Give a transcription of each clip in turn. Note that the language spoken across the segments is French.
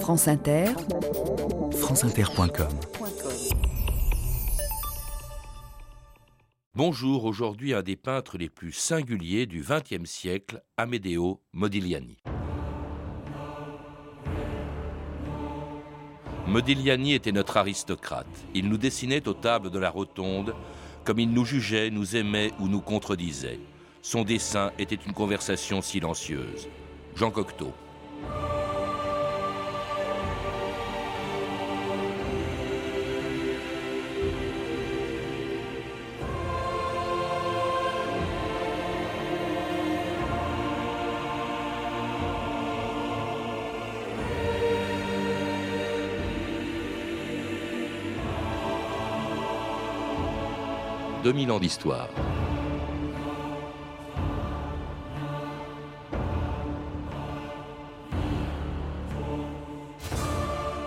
France Inter, franceinter.com Bonjour, aujourd'hui un des peintres les plus singuliers du XXe siècle, Amedeo Modigliani. Modigliani était notre aristocrate. Il nous dessinait aux tables de la rotonde, comme il nous jugeait, nous aimait ou nous contredisait. Son dessin était une conversation silencieuse. Jean Cocteau. « 2000 ans d'histoire.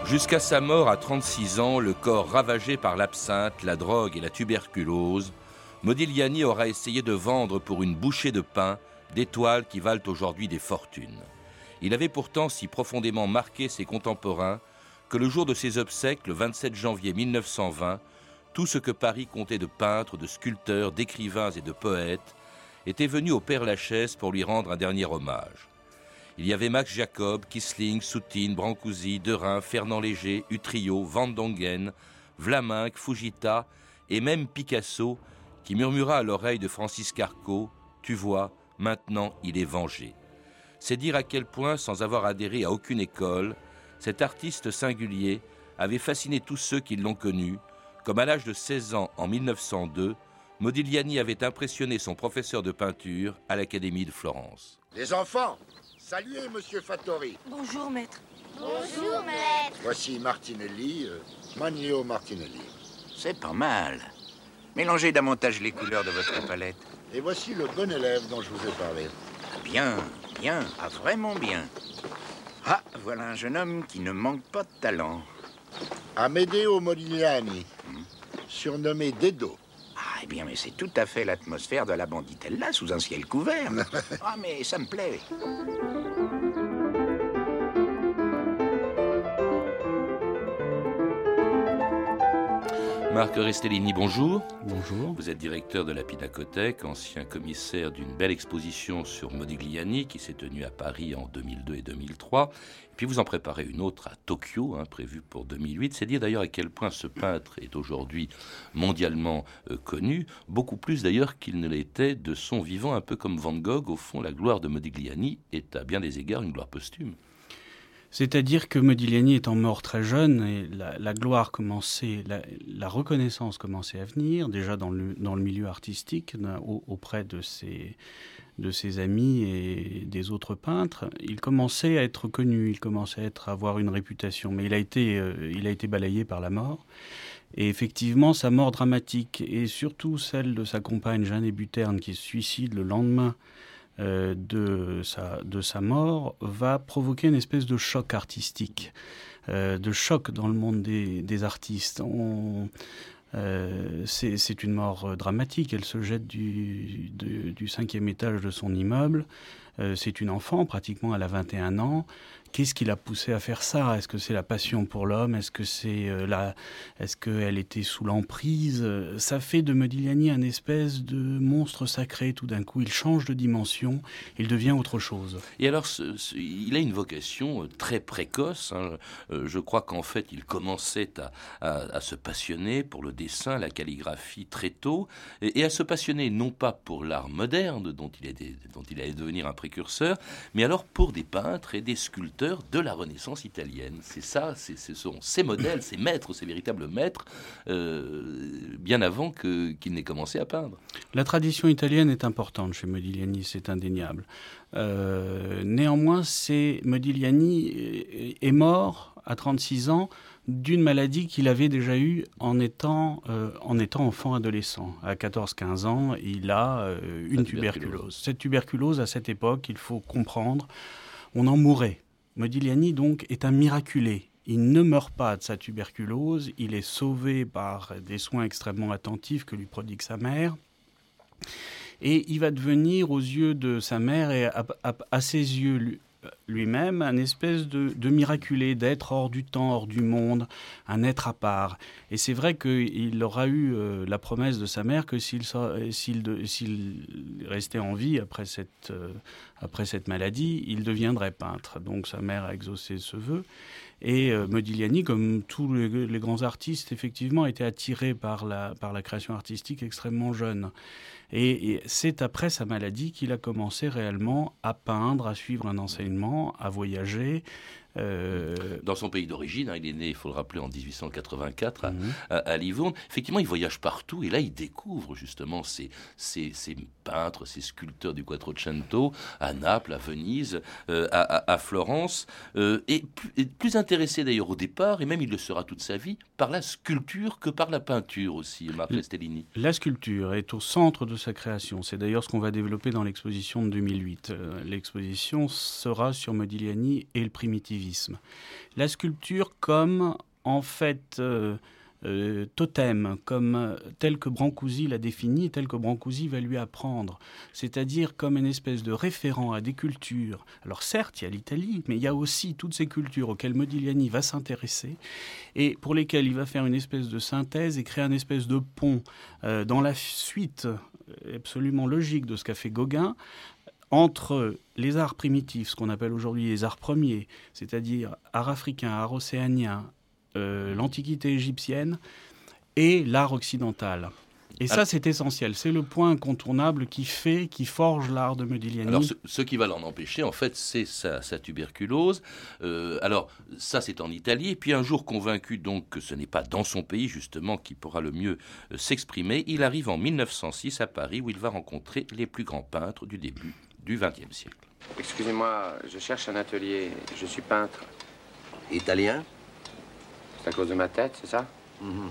Jusqu'à sa mort à 36 ans, le corps ravagé par l'absinthe, la drogue et la tuberculose, Modigliani aura essayé de vendre pour une bouchée de pain des toiles qui valent aujourd'hui des fortunes. Il avait pourtant si profondément marqué ses contemporains que le jour de ses obsèques, le 27 janvier 1920, tout ce que Paris comptait de peintres, de sculpteurs, d'écrivains et de poètes était venu au Père Lachaise pour lui rendre un dernier hommage. Il y avait Max Jacob, Kissling, Soutine, Brancusi, Derain, Fernand Léger, Utrio, Van Dongen, Vlaminck, Fujita et même Picasso qui murmura à l'oreille de Francis Carco Tu vois, maintenant il est vengé. C'est dire à quel point, sans avoir adhéré à aucune école, cet artiste singulier avait fasciné tous ceux qui l'ont connu, comme à l'âge de 16 ans en 1902, Modigliani avait impressionné son professeur de peinture à l'Académie de Florence. Les enfants, Saluez, monsieur Fattori. Bonjour, maître. Bonjour, maître. Voici Martinelli, euh, Manlio Martinelli. C'est pas mal. Mélangez davantage les couleurs de votre palette. Et voici le bon élève dont je vous ai parlé. Bien, bien, ah, vraiment bien. Ah, voilà un jeune homme qui ne manque pas de talent. Amedeo Modigliani, surnommé Dedo. Ah, eh bien, mais c'est tout à fait l'atmosphère de la banditella sous un ciel couvert. ah, mais ça me plaît. Marc Restellini, bonjour. Bonjour. Vous êtes directeur de la Pinacothèque, ancien commissaire d'une belle exposition sur Modigliani qui s'est tenue à Paris en 2002 et 2003. Et puis vous en préparez une autre à Tokyo, hein, prévue pour 2008. C'est dire d'ailleurs à quel point ce peintre est aujourd'hui mondialement euh, connu, beaucoup plus d'ailleurs qu'il ne l'était de son vivant, un peu comme Van Gogh. Au fond, la gloire de Modigliani est à bien des égards une gloire posthume. C'est-à-dire que Modigliani étant mort très jeune, et la, gloire commençait, la, reconnaissance commençait à venir, déjà dans le, milieu artistique, auprès de ses, amis et des autres peintres. Il commençait à être connu, il commençait à avoir une réputation, mais il a été, euh, il a été balayé par la mort. Et effectivement, sa mort dramatique, et surtout celle de sa compagne Jeanne Buterne, qui se suicide le lendemain euh, de, sa, de sa mort va provoquer une espèce de choc artistique, euh, de choc dans le monde des, des artistes. Euh, c'est une mort dramatique. Elle se jette du, du, cinquième étage de son immeuble. C'est une enfant, pratiquement elle a 21 ans. Qu'est-ce qui l'a poussée à faire ça? Est-ce que c'est la passion pour l'homme? Est-ce que c'est euh. Est-ce qu'elle était sous l'emprise? Ça fait de Modigliani un espèce de monstre sacré. Tout d'un coup, il change de dimension, il devient autre chose. Et alors, il a une vocation euh, très précoce. Hein. Euh, je crois qu'en fait, il commençait à, se passionner pour le dessin, la calligraphie très tôt, et, à se passionner non pas pour l'art moderne dont il allait devenir un précurseur, mais alors pour des peintres et des sculpteurs de la Renaissance italienne. C'est ça, ce sont ces modèles, ces maîtres, ces véritables maîtres, euh, bien avant qu'il qu n'ait commencé à peindre. La tradition italienne est importante chez Modigliani, c'est indéniable. Euh, néanmoins, c'est Modigliani est mort à 36 ans d'une maladie qu'il avait déjà eue en étant, euh, en étant enfant adolescent. À 14-15 ans, il a euh, une tuberculose. tuberculose. Cette tuberculose, à cette époque, il faut comprendre, on en mourait. Modigliani, donc, est un miraculé. Il ne meurt pas de sa tuberculose, il est sauvé par des soins extrêmement attentifs que lui prodigue sa mère. Et il va devenir, aux yeux de sa mère et à, ses yeux lui-même un espèce de, miraculé, d'être hors du temps, hors du monde, un être à part. Et c'est vrai qu'il aura eu euh, la promesse de sa mère que s'il restait en vie après cette, euh, après cette maladie, il deviendrait peintre. Donc sa mère a exaucé ce vœu. Et euh, Modigliani, comme tous les, grands artistes, effectivement, été attiré par la création artistique extrêmement jeune. Et, c'est après sa maladie qu'il a commencé réellement à peindre, à suivre un enseignement, à voyager. Euh, Dans son pays d'origine, hein, il est né, il faut le rappeler, en 1884 à, mhm. à, Livourne. Effectivement, il voyage partout et là, il découvre justement ces, ces, ces peintres, ces sculpteurs du Quattrocento à Naples, à Venise, euh, à, à, Florence. Euh, et, plus, intéressé d'ailleurs au départ, et même il le sera toute sa vie, par la sculpture que par la peinture aussi, Marc Stellini. La sculpture est au centre de sa création. C'est d'ailleurs ce qu'on va développer dans l'exposition de 2008. Euh, l'exposition sera sur Modigliani et le La sculpture comme en fait euh, euh, totem, comme tel que Brancusi l'a défini, tel que Brancusi va lui apprendre, c'est-à-dire comme une espèce de référent à des cultures. Alors certes, il y a l'Italie, mais il y a aussi toutes ces cultures auxquelles Modigliani va s'intéresser et pour lesquelles il va faire une espèce de synthèse et créer un espèce de pont dans la suite absolument logique de ce qu'a fait Gauguin entre les arts primitifs, ce qu'on appelle aujourd'hui les arts premiers, c'est-à-dire art africain, art océanien, euh, l'antiquité égyptienne, et l'art occidental. Et ça, c'est essentiel. C'est le point incontournable qui fait, qui forge l'art de Modigliani. Alors, ce, qui va l'en empêcher, en fait, c'est sa, tuberculose. Euh, alors, ça, c'est en Italie. Et puis, un jour, convaincu donc que ce n'est pas dans son pays, justement, qu'il pourra le mieux euh, s'exprimer, il arrive en 1906 à Paris, où il va rencontrer les plus grands peintres du début du XXe siècle. Excusez-moi, je cherche un atelier. Je suis peintre. Italien? C'est à cause de ma tête, c'est ça? Mhm.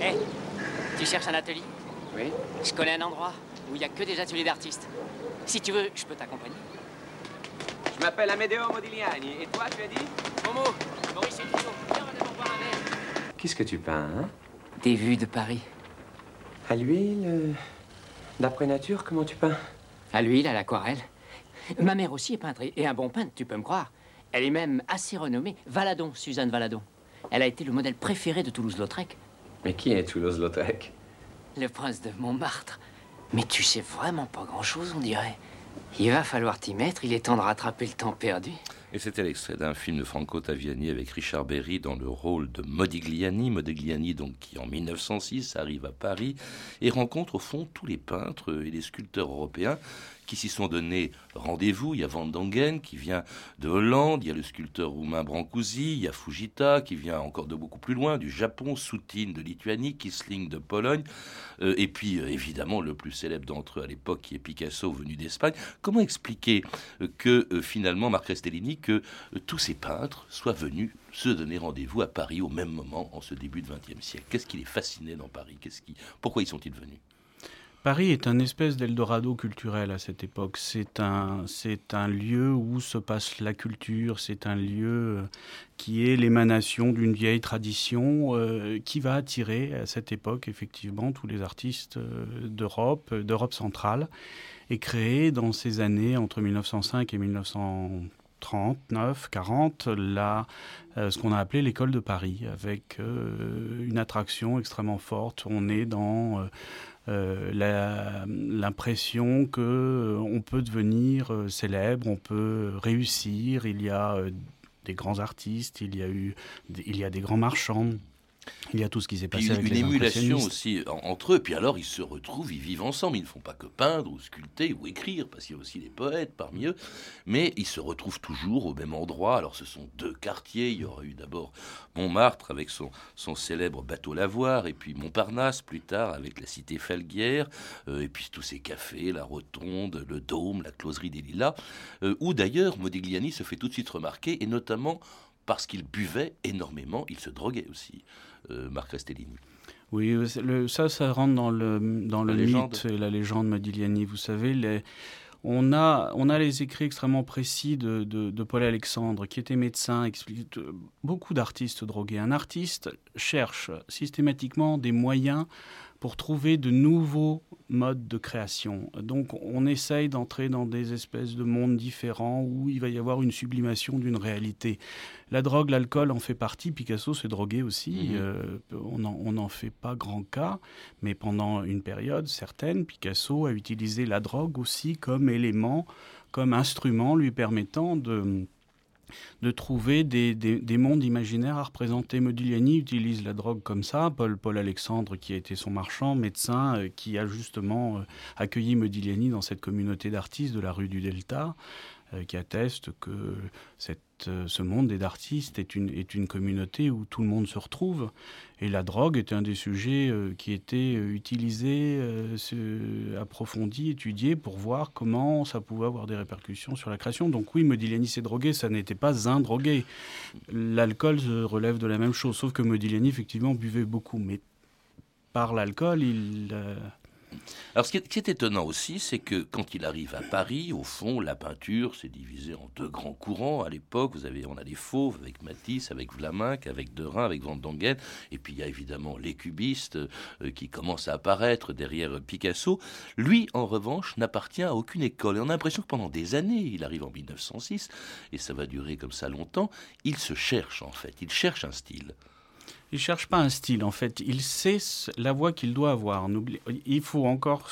Hé, tu cherches un atelier? Oui. Je connais un endroit où il n'y a que des ateliers d'artistes. Si tu veux, je peux t'accompagner. Je m'appelle Amedeo Modigliani. Et toi, tu as dit? Momo, Maurice et Viens, on va un Qu'est-ce que tu peins, hein? Des vues de Paris. À l'huile euh, D'après nature, comment tu peins? À l'huile, à l'aquarelle. Ma mère aussi est peintre, et un bon peintre, tu peux me croire. Elle est même assez renommée. Valadon, Suzanne Valadon. Elle a été le modèle préféré de Toulouse-Lautrec. Mais qui est Toulouse-Lautrec? Le prince de Montmartre. Mais tu sais vraiment pas grand-chose, on dirait. Il va falloir t'y mettre, il est temps de rattraper le temps perdu. Et c'était l'extrait d'un film de Franco Taviani avec Richard Berry dans le rôle de Modigliani. Modigliani, donc, qui en 1906 arrive à Paris et rencontre au fond tous les peintres et les sculpteurs européens qui s'y sont donné rendez-vous. Il y a Van Dongen qui vient de Hollande, il y a le sculpteur roumain Brancusi, il y a Fujita qui vient encore de beaucoup plus loin, du Japon, Soutine de Lituanie, Kisling de Pologne, euh, et puis euh, évidemment le plus célèbre d'entre eux à l'époque qui est Picasso venu d'Espagne. Comment expliquer euh, que finalement, Marc Restellini, que tous ces peintres soient venus se donner rendez-vous à Paris au même moment en ce début de XXe siècle? Qu'est-ce qui les fascinait dans Paris? Qui... Pourquoi y sont-ils venus? Paris est un espèce d'Eldorado culturel à cette époque. C'est un, c'est un lieu où se passe la culture, c'est un lieu euh, qui est l'émanation d'une vieille tradition euh, qui va attirer à cette époque effectivement tous les artistes euh, d'Europe, d'Europe centrale, et créer dans ces années entre 1905 et 1939, 40, la, ce qu'on a appelé l'école de Paris, avec une attraction extrêmement forte. On est dans euh, l'impression que euh, on peut devenir euh, célèbre, on peut réussir. Il y a des grands artistes, il y a eu, il y a des grands marchands. Il y a tout ce qui s'est passé une, avec une émulation aussi entre eux. Puis alors, ils se retrouvent, ils vivent ensemble. Ils ne font pas que peindre ou sculpter ou écrire, parce qu'il y a aussi des poètes parmi eux. Mais ils se retrouvent toujours au même endroit. Alors, ce sont deux quartiers. Il y aura eu d'abord Montmartre avec son, son célèbre bateau lavoir, et puis Montparnasse plus tard avec la cité Falguière, euh, et puis tous ces cafés, la Rotonde, le Dôme, la Closerie des Lilas, euh, où d'ailleurs Modigliani se fait tout de suite remarquer, et notamment parce qu'il buvait énormément, il se droguait aussi. Marc Restellini. Oui, ça, ça rentre dans le, dans le mythe et la légende Modigliani. Vous savez, les, on, a, on a les écrits extrêmement précis de, de, Paul Alexandre, qui était médecin, explique beaucoup d'artistes drogués. Un artiste cherche systématiquement des moyens pour trouver de nouveaux modes de création. Donc on essaye d'entrer dans des espèces de mondes différents où il va y avoir une sublimation d'une réalité. La drogue, l'alcool en fait partie. Picasso s'est drogué aussi. Mhm. Euh, on n'en fait pas grand cas, mais pendant une période certaine, Picasso a utilisé la drogue aussi comme élément, comme instrument lui permettant de de trouver des, mondes imaginaires à représenter. Modigliani utilise la drogue comme ça. Paul, Paul Alexandre, qui a été son marchand, médecin, euh, qui a justement euh, accueilli Modigliani dans cette communauté d'artistes de la rue du Delta, euh, qui atteste que cette euh, ce monde des artistes est une, est une communauté où tout le monde se retrouve. Et la drogue était un des sujets euh, qui était euh, utilisé, approfondi, étudié pour voir comment ça pouvait avoir des répercussions sur la création. Donc oui, Modigliani s'est drogué, ça n'était pas un drogué. L'alcool relève de la même chose, sauf que Modigliani effectivement buvait beaucoup. Mais par l'alcool, il... Alors, ce qui, est, étonnant aussi, c'est que quand il arrive à Paris, au fond, la peinture s'est divisée en deux grands courants. À l'époque, vous avez, on a les fauves avec Matisse, avec Vlaminck, avec Derain, avec Van Dongen, et puis il y a évidemment les cubistes euh, qui commencent à apparaître derrière Picasso. Lui, en revanche, n'appartient à aucune école. Et on a l'impression que pendant des années, il arrive en 1906, et ça va durer comme ça longtemps, il se cherche en fait, il cherche un style. Il cherche pas un style, en fait. Il sait la voix qu'il doit avoir. Il faut encore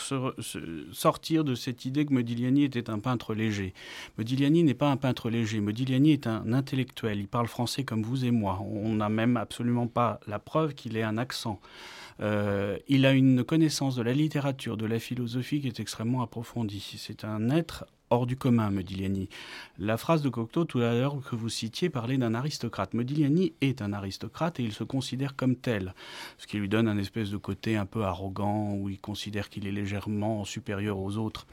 sortir de cette idée que Modigliani était un peintre léger. Modigliani n'est pas un peintre léger. Modigliani est un intellectuel. Il parle français comme vous et moi. On n'a même absolument pas la preuve qu'il ait un accent. Euh, il a une connaissance de la littérature, de la philosophie qui est extrêmement approfondie. C'est un être hors du commun, Modigliani. La phrase de Cocteau tout à l'heure que vous citiez parlait d'un aristocrate. Modigliani est un aristocrate et il se considère comme tel, ce qui lui donne un espèce de côté un peu arrogant où il considère qu'il est légèrement supérieur aux autres.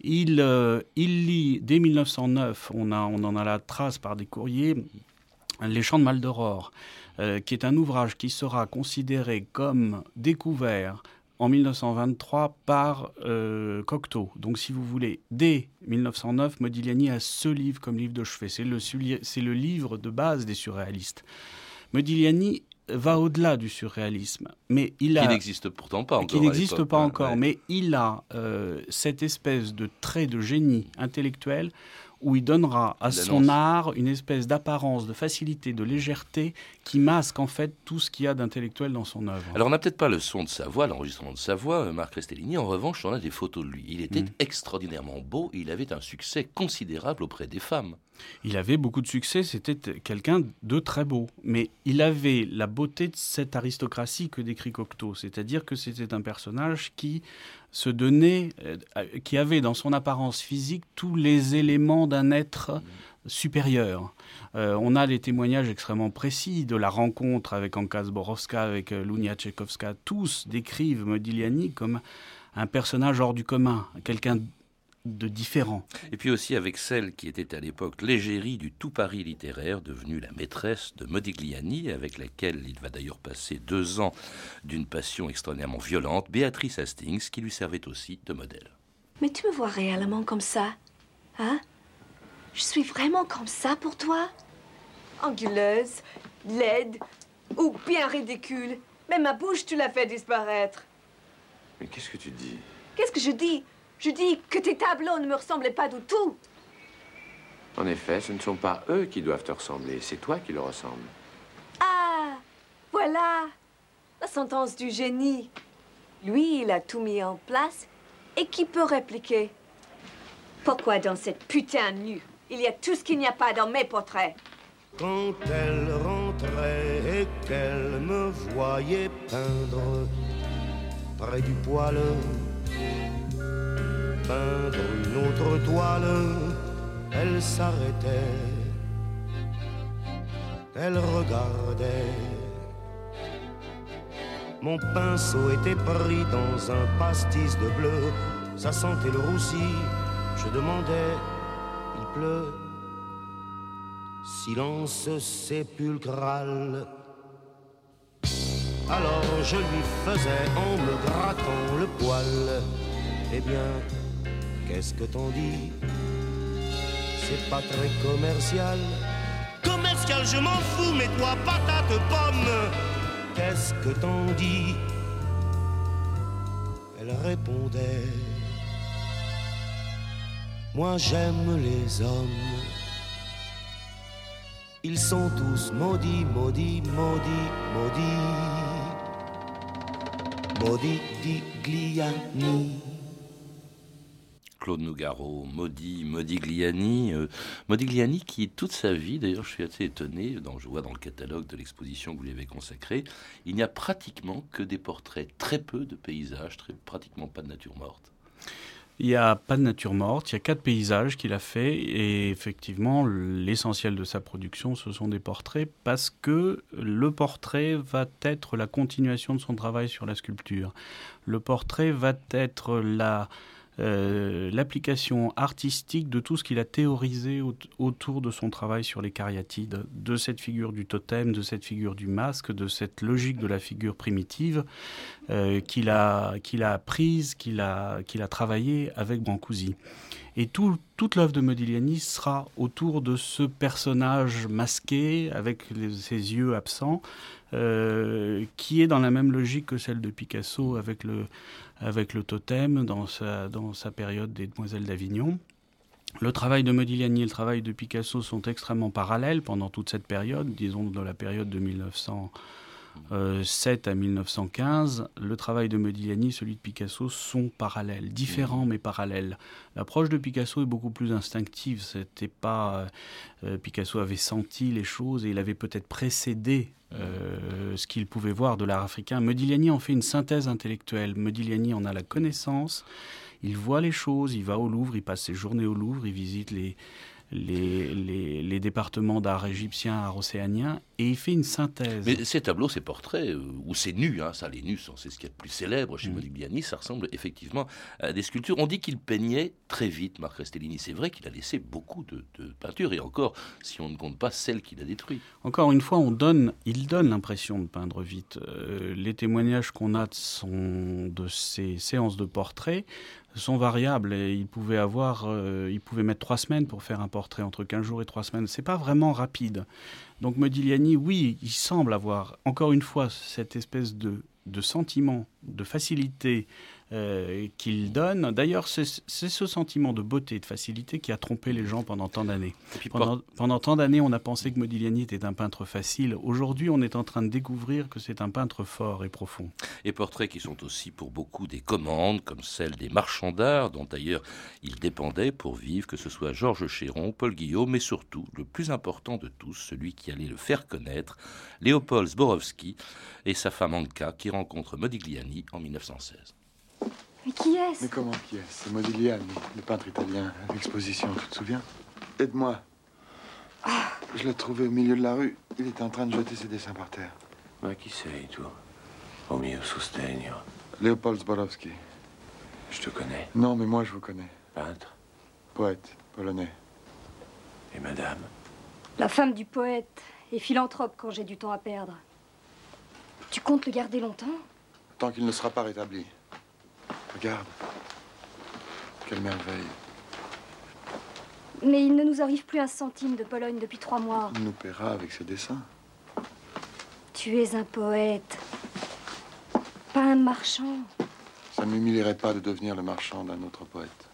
Il, euh, lit dès 1909, on, a, on en a la trace par des courriers, Les Chants de Maldoror, euh, qui est un ouvrage qui sera considéré comme découvert en 1923 par euh, Cocteau. Donc, si vous voulez, dès 1909, Modigliani a ce livre comme livre de chevet. C'est le, livre de base des surréalistes. Modigliani va au-delà du surréalisme, mais il a qui n'existe pourtant pas encore. Qui n'existe pas encore, mais il a euh, cette espèce de trait de génie intellectuel où il donnera à son art une espèce d'apparence, de facilité, de légèreté qui masque en fait tout ce qu'il y a d'intellectuel dans son œuvre. Alors on n'a peut-être pas le son de sa voix, l'enregistrement de sa voix, euh, Marc Restellini. En revanche, on a des photos de lui. Il était mm. extraordinairement beau et il avait un succès considérable auprès des femmes. Il avait beaucoup de succès, c'était quelqu'un de très beau. Mais il avait la beauté de cette aristocratie que décrit Cocteau, c'est-à-dire que c'était un personnage qui se donnait, euh, qui avait dans son apparence physique tous les éléments d'un être supérieur. Euh, on a les témoignages extrêmement précis de la rencontre avec Anka Zborowska, avec euh, Lunia Tchaikovska. Tous décrivent Modigliani comme un personnage hors du commun, quelqu'un de différents. Et puis aussi avec celle qui était à l'époque l'égérie du tout Paris littéraire, devenue la maîtresse de Modigliani, avec laquelle il va d'ailleurs passer deux ans d'une passion extraordinairement violente, Béatrice Hastings, qui lui servait aussi de modèle. Mais tu me vois réellement comme ça Hein? Je suis vraiment comme ça pour toi? Anguleuse, laide ou bien ridicule Mais ma bouche, tu l'as fait disparaître. Mais qu'est-ce que tu dis? Qu'est-ce que je dis? Je dis que tes tableaux ne me ressemblaient pas du tout. En effet, ce ne sont pas eux qui doivent te ressembler, c'est toi qui leur ressembles. Ah, voilà la sentence du génie. Lui, il a tout mis en place. Et qui peut répliquer? Pourquoi dans cette putain nue, il y a tout ce qu'il n'y a pas dans mes portraits Quand elle rentrait et qu'elle me voyait peindre près du poêle peindre une autre toile, elle s'arrêtait, elle regardait. Mon pinceau était pris dans un pastis de bleu, ça sentait le roussi, je demandais, il pleut. Silence sépulcral. Alors je lui faisais en me grattant le poil, eh bien, Qu'est-ce que t'en dis? C'est pas très commercial. Commercial, je m'en fous, mais toi, patate pomme, qu'est-ce que t'en dis? Elle répondait. Moi j'aime les hommes. Ils sont tous maudits, maudits, maudits, maudits. Maudits Digliani. Claude Nougaro, Maudit, Modigliani. Euh, Modigliani qui, toute sa vie, d'ailleurs je suis assez étonné, dans, je vois dans le catalogue de l'exposition que vous lui avez consacrée, il n'y a pratiquement que des portraits, très peu de paysages, très, pratiquement pas de nature morte. Il n'y a pas de nature morte, il y a quatre paysages qu'il a fait et effectivement l'essentiel de sa production ce sont des portraits parce que le portrait va être la continuation de son travail sur la sculpture. Le portrait va être la, euh, l'application artistique de tout ce qu'il a théorisé autour de son travail sur les cariatides, de cette figure du totem, de cette figure du masque, de cette logique de la figure primitive euh, qu'il a, qu'il a apprise, qu'il a, qu'il travaillé avec Brancusi. Et toute l'œuvre de Modigliani sera autour de ce personnage masqué, avec ses yeux absents, euh, qui est dans la même logique que celle de Picasso avec le, avec le totem dans sa, dans période des Demoiselles d'Avignon. Le travail de Modigliani et le travail de Picasso sont extrêmement parallèles pendant toute cette période, disons de la période de 1907 à 1915. Le travail de Modigliani, celui de Picasso sont parallèles, différents mais parallèles. L'approche de Picasso est beaucoup plus instinctive. C'était pas euh, Picasso avait senti les choses et il avait peut-être précédé euh, ce qu'il pouvait voir de l'art africain. Modigliani en fait une synthèse intellectuelle. Modigliani en a la connaissance, il voit les choses, il va au Louvre, il passe ses journées au Louvre, il visite les, les, les, départements d'art égyptien, art océanien, et il fait une synthèse. Mais ces tableaux, ces portraits, euh, ou ces nus, hein, ça, les nus, c'est ce qui est le plus célèbre chez mm. Modigliani, ça ressemble effectivement à des sculptures. On dit qu'il peignait très vite, Marc Restellini. C'est vrai qu'il a laissé beaucoup de, de peintures, et encore, si on ne compte pas celles qu'il a détruites. Encore une fois, on donne, il donne l'impression de peindre vite. Euh, les témoignages qu'on a de ces séances de portraits sont variables et il pouvait avoir, euh, il pouvait mettre trois semaines pour faire un portrait entre 15 jours et trois semaines. C'est pas vraiment rapide. Donc Modigliani, oui, il semble avoir encore une fois cette espèce de, de sentiment de facilité euh, qu'il donne. D'ailleurs, c'est ce sentiment de beauté, de facilité qui a trompé les gens pendant tant d'années. Pendant, pendant, tant d'années, on a pensé que Modigliani était un peintre facile. Aujourd'hui, on est en train de découvrir que c'est un peintre fort et profond. Et portraits qui sont aussi pour beaucoup des commandes, comme celle des marchands d'art, dont d'ailleurs il dépendait pour vivre, que ce soit Georges Chéron, Paul Guillaume, mais surtout, le plus important de tous, celui qui allait le faire connaître, Léopold Zborowski et sa femme Anka, qui rencontrent Modigliani en 1916. Mais qui est-ce Mais comment qui est-ce C'est Modigliani, le peintre italien à l'exposition, tu te souviens Aide-moi. Ah. Je l'ai trouvé au milieu de la rue. Il était en train de jeter ses dessins par terre. Ma qui sei tu? Au mio sostegno. Léopold Zborowski. Je te connais. Non, mais moi je vous connais. Peintre? Poète, polonais. Et madame? La femme du poète et philanthrope quand j'ai du temps à perdre. Tu comptes le garder longtemps Tant qu'il ne sera pas rétabli. Regarde. Quelle merveille. Mais il ne nous arrive plus un centime de Pologne depuis trois mois. Il nous paiera avec ses dessins. Tu es un poète. Pas un marchand. Ça ne m'humilierait pas de devenir le marchand d'un autre poète.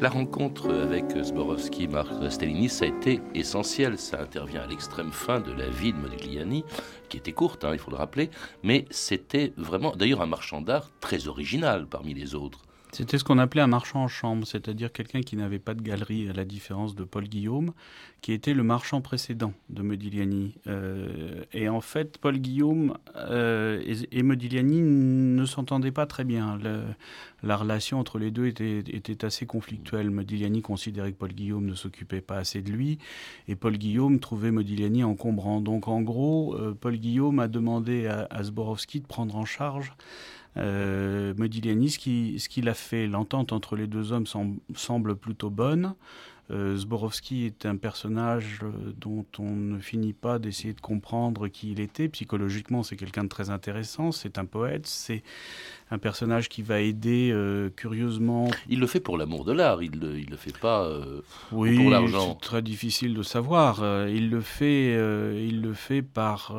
La rencontre avec Zborowski, Marc Stellini, ça a été essentiel. Ça intervient à l'extrême fin de la vie de Modigliani, qui était courte, hein, il faut le rappeler, mais c'était vraiment, d'ailleurs, un marchand d'art très original parmi les autres. C'était ce qu'on appelait un marchand en chambre, c'est-à-dire quelqu'un qui n'avait pas de galerie, à la différence de Paul Guillaume, qui était le marchand précédent de Modigliani. Euh, et en fait, Paul Guillaume euh, et, Modigliani ne s'entendaient pas très bien. la relation entre les deux était, assez conflictuelle. Modigliani considérait que Paul Guillaume ne s'occupait pas assez de lui, et Paul Guillaume trouvait Modigliani encombrant. Donc en gros, euh, Paul Guillaume a demandé à, à Zborowski de prendre en charge euh, Modigliani, ce qu'il a fait, l'entente entre les deux hommes semble, plutôt bonne. Euh, Zborowski est un personnage euh, dont on ne finit pas d'essayer de comprendre qui il était. Psychologiquement, c'est quelqu'un de très intéressant. C'est un poète. C'est un personnage qui va aider euh, curieusement. Il le fait pour l'amour de l'art, il ne le, fait pas euh, oui, pour l'argent. C'est très difficile de savoir. Euh, il le fait, il le fait par,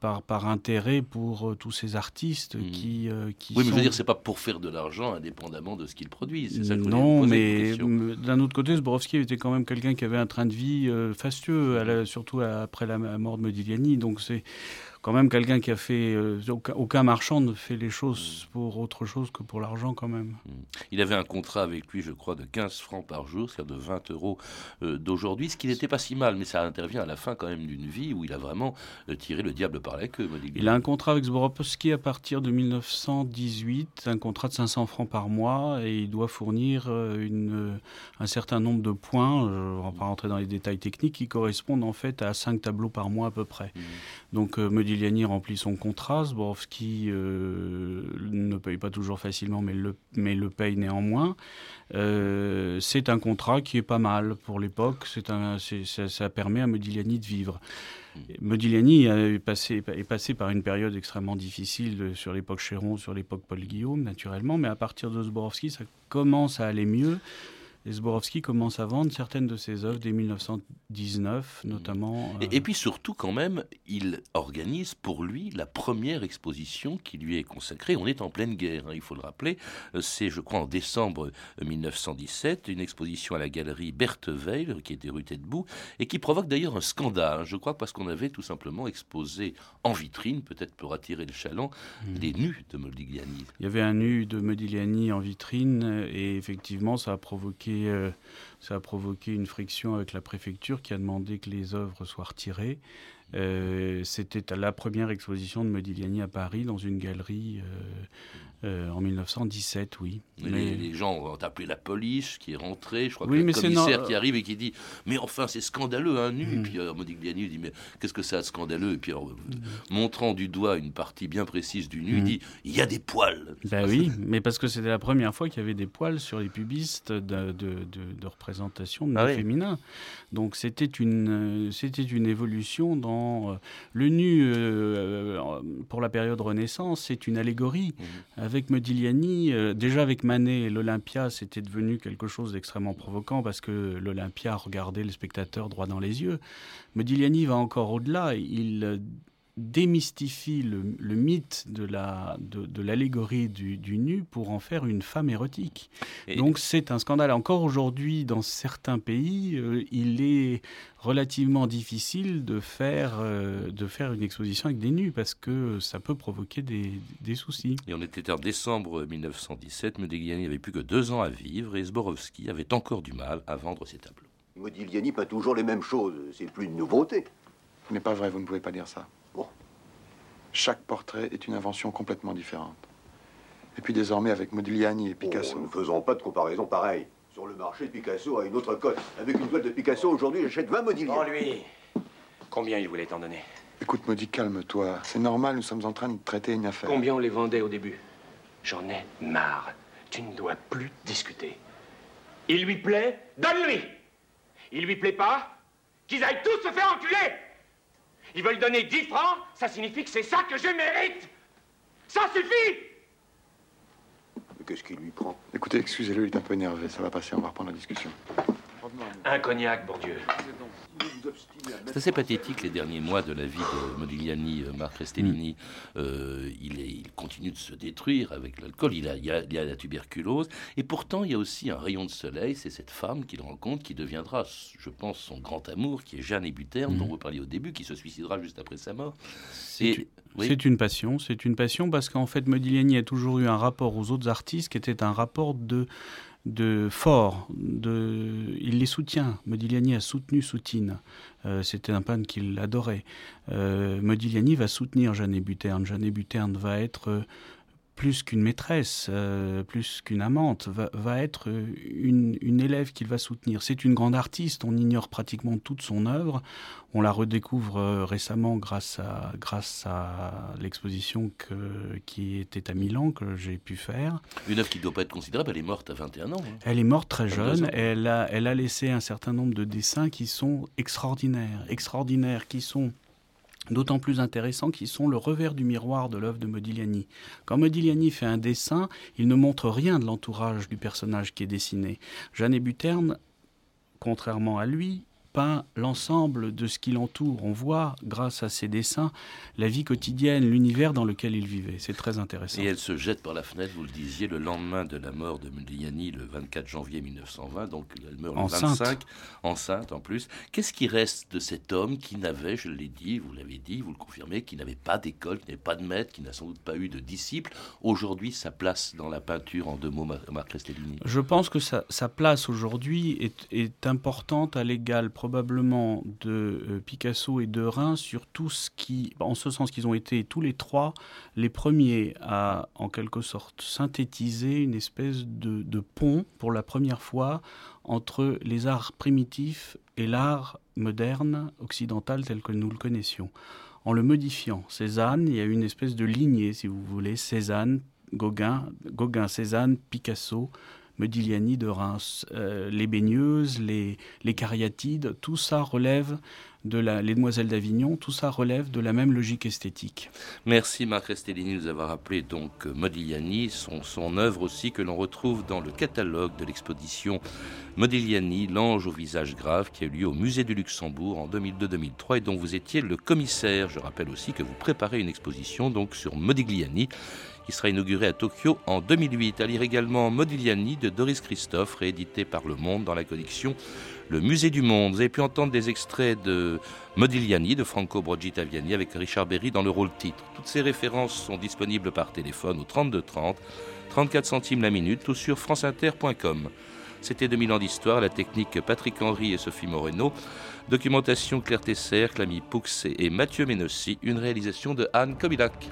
par, par intérêt pour tous ces artistes hmm. qui, qui. Oui, mais je veux dire, c'est pas pour faire de l'argent indépendamment de ce qu'ils produisent. Ça non, mais d'un autre côté, Zborowski était quand même quelqu'un qui avait un train de vie fastueux, surtout après la mort de Modigliani. Donc c'est quand même quelqu'un qui a fait. Euh, aucun, marchand ne fait les choses mm. pour autre chose que pour l'argent, quand même. Mm. Il avait un contrat avec lui, je crois, de 15 francs par jour, c'est-à-dire de 20 euros euh, d'aujourd'hui, ce qui n'était pas si mal, mais ça intervient à la fin quand même d'une vie où il a vraiment euh, tiré le diable par la queue. Il a un contrat avec Zborowski à partir de 1918, un contrat de 500 francs par mois, et il doit fournir une, un certain nombre de points, je ne vais pas rentrer dans les détails techniques, qui correspondent en fait à 5 tableaux par mois à peu près. Mm. Donc me Modigliani remplit son contrat, Zborowski euh, ne paye pas toujours facilement, mais le, paye néanmoins. Euh, c'est un contrat qui est pas mal pour l'époque, ça, ça permet à Modigliani de vivre. Modigliani est passé, est passé par une période extrêmement difficile sur l'époque Chéron, sur l'époque Paul Guillaume, naturellement, mais à partir de Zborowski, ça commence à aller mieux. Et Zborowski commence à vendre certaines de ses œuvres dès 1919, notamment. Et, puis surtout, quand même, il organise pour lui la première exposition qui lui est consacrée. On est en pleine guerre, hein, il faut le rappeler. Euh, c'est, je crois, en décembre 1917, une exposition à la galerie Bertheveil, qui était rue Tête-Bout, et qui provoque d'ailleurs un scandale, hein, je crois, parce qu'on avait tout simplement exposé en vitrine, peut-être pour attirer le chaland, hmm. les nus de Modigliani. Il y avait un nu de Modigliani en vitrine, et effectivement, ça a provoqué euh, ça a provoqué une friction avec la préfecture qui a demandé que les œuvres soient retirées. Euh, c'était la première exposition de Modigliani à Paris dans une galerie euh, euh, en 1917, oui. Mais... Les, gens ont appelé la police qui est rentrée. Je crois que le commissaire qui arrive et qui dit Mais enfin, c'est scandaleux, un nu. Et mm. puis euh, Modigliani dit Mais qu'est-ce que c'est de scandaleux? Et puis, mm. montrant du doigt une partie bien précise du nu, il mm. dit Il y a des poils. Ben oui, mais parce que c'était la première fois qu'il y avait des poils sur les pubistes de, de, de, représentation de ah féminin. Donc c'était une, c'était une évolution dans. Euh, le nu, pour la période Renaissance, c'est une allégorie avec Modigliani, euh, déjà avec Manet et l'Olympia, c'était devenu quelque chose d'extrêmement provoquant parce que l'Olympia regardait le spectateur droit dans les yeux. Modigliani va encore au-delà. Il euh, démystifie le, mythe de la de, l'allégorie du, nu pour en faire une femme érotique. Donc c'est un scandale. Encore aujourd'hui, dans certains pays, euh, il est relativement difficile de faire euh, de faire une exposition avec des nus parce que ça peut provoquer des, des soucis. Et on était en décembre 1917. Modigliani avait plus que deux ans à vivre et Zborowski avait encore du mal à vendre ses tableaux. Modigliani pas toujours les mêmes choses. C'est plus une nouveauté. Ce n'est pas vrai. Vous ne pouvez pas dire ça. Chaque portrait est une invention complètement différente. Et puis désormais, avec Modigliani et Picasso. Oh, nous ne faisons pas de comparaison pareille. Sur le marché, Picasso a une autre cote. Avec une toile de Picasso, aujourd'hui, j'achète 20 Modigliani. Oh, lui Combien il voulait t'en donner? Écoute, Modi, calme-toi. C'est normal, nous sommes en train de traiter une affaire. Combien on les vendait au début? J'en ai marre. Tu ne dois plus discuter. Il lui plaît Donne-lui Il lui plaît pas Qu'ils aillent tous se faire enculer ils veulent donner 10 francs, ça signifie que c'est ça que je mérite. Ça suffit Mais qu'est-ce qui lui prend? Écoutez, excusez-le, il est un peu énervé. Ça va passer, on va reprendre la discussion. Un cognac. C'est assez pathétique les derniers mois de la vie de Modigliani, euh, Marc Restellini. Mm. Euh, il, continue de se détruire avec l'alcool, il, il, y a la tuberculose. Et pourtant, il y a aussi un rayon de soleil, c'est cette femme qu'il rencontre qui deviendra, je pense, son grand amour, qui est Jeanne Ébuterne, dont mm. vous parliez au début, qui se suicidera juste après sa mort. C'est une passion, c'est une passion parce qu'en fait Modigliani a toujours eu un rapport aux autres artistes qui était un rapport de de fort. De, il les soutient. Modigliani a soutenu Soutine. Euh, c'était un peintre qu'il adorait. Euh, Modigliani va soutenir Jeanne Buterne. Jeanne Buterne va être plus qu'une maîtresse, euh, plus qu'une amante, va, être une, élève qu'il va soutenir. C'est une grande artiste, on ignore pratiquement toute son œuvre. On la redécouvre euh, récemment grâce à, grâce à l'exposition qui était à Milan, que j'ai pu faire. Une œuvre qui ne doit pas être considérable, elle est morte à 21 ans. Hein. Elle est morte très jeune, elle a, elle a laissé un certain nombre de dessins qui sont extraordinaires, extraordinaires, qui sont d'autant plus intéressants qu'ils sont le revers du miroir de l'œuvre de Modigliani. Quand Modigliani fait un dessin, il ne montre rien de l'entourage du personnage qui est dessiné. Jeanne Buterne, contrairement à lui, peint l'ensemble de ce qui l'entoure. On voit, grâce à ses dessins, la vie quotidienne, l'univers dans lequel il vivait. C'est très intéressant. Et elle se jette par la fenêtre, vous le disiez, le lendemain de la mort de Modigliani, le 24 janvier 1920. Donc elle meurt le 25, enceinte en plus. Qu'est-ce qui reste de cet homme qui n'avait, je l'ai dit, vous l'avez dit, vous le confirmez, qui n'avait pas d'école, qui n'avait pas de maître, qui n'a sans doute pas eu de disciple Aujourd'hui, sa place dans la peinture, en deux mots, Marc Restellini Je pense que sa, place aujourd'hui est, est importante à l'égal probablement de euh, Picasso et de Rhin sur tout ce qui, en ce sens qu'ils ont été tous les trois les premiers à, en quelque sorte, synthétiser une espèce de, de pont pour la première fois entre les arts primitifs et l'art moderne occidental tel que nous le connaissions. En le modifiant, Cézanne, il y a une espèce de lignée, si vous voulez, Cézanne, Gauguin, Gauguin, Cézanne, Picasso, Modigliani de Reims, euh, les baigneuses, les, les cariatides, tout ça relève de la, même logique esthétique. Merci Marc Restellini de nous avoir rappelé donc Modigliani, son, son œuvre aussi que l'on retrouve dans le catalogue de l'exposition Modigliani, l'ange au visage grave, qui a eu lieu au musée du Luxembourg en 2002-2003 et dont vous étiez le commissaire. Je rappelle aussi que vous préparez une exposition donc sur Modigliani qui sera inauguré à Tokyo en 2008. À lire également Modigliani de Doris Christophe, réédité par Le Monde dans la collection Le Musée du Monde. Vous avez pu entendre des extraits de Modigliani de Franco Brogitaviani avec Richard Berry dans le rôle titre. Toutes ces références sont disponibles par téléphone au 32 30, 34 centimes la minute ou sur franceinter.com. C'était 2000 ans d'histoire, la technique Patrick Henry et Sophie Moreno. Documentation Claire Tesser, Clamy Poux et Mathieu Ménossi. Une réalisation de Anne Kobilac.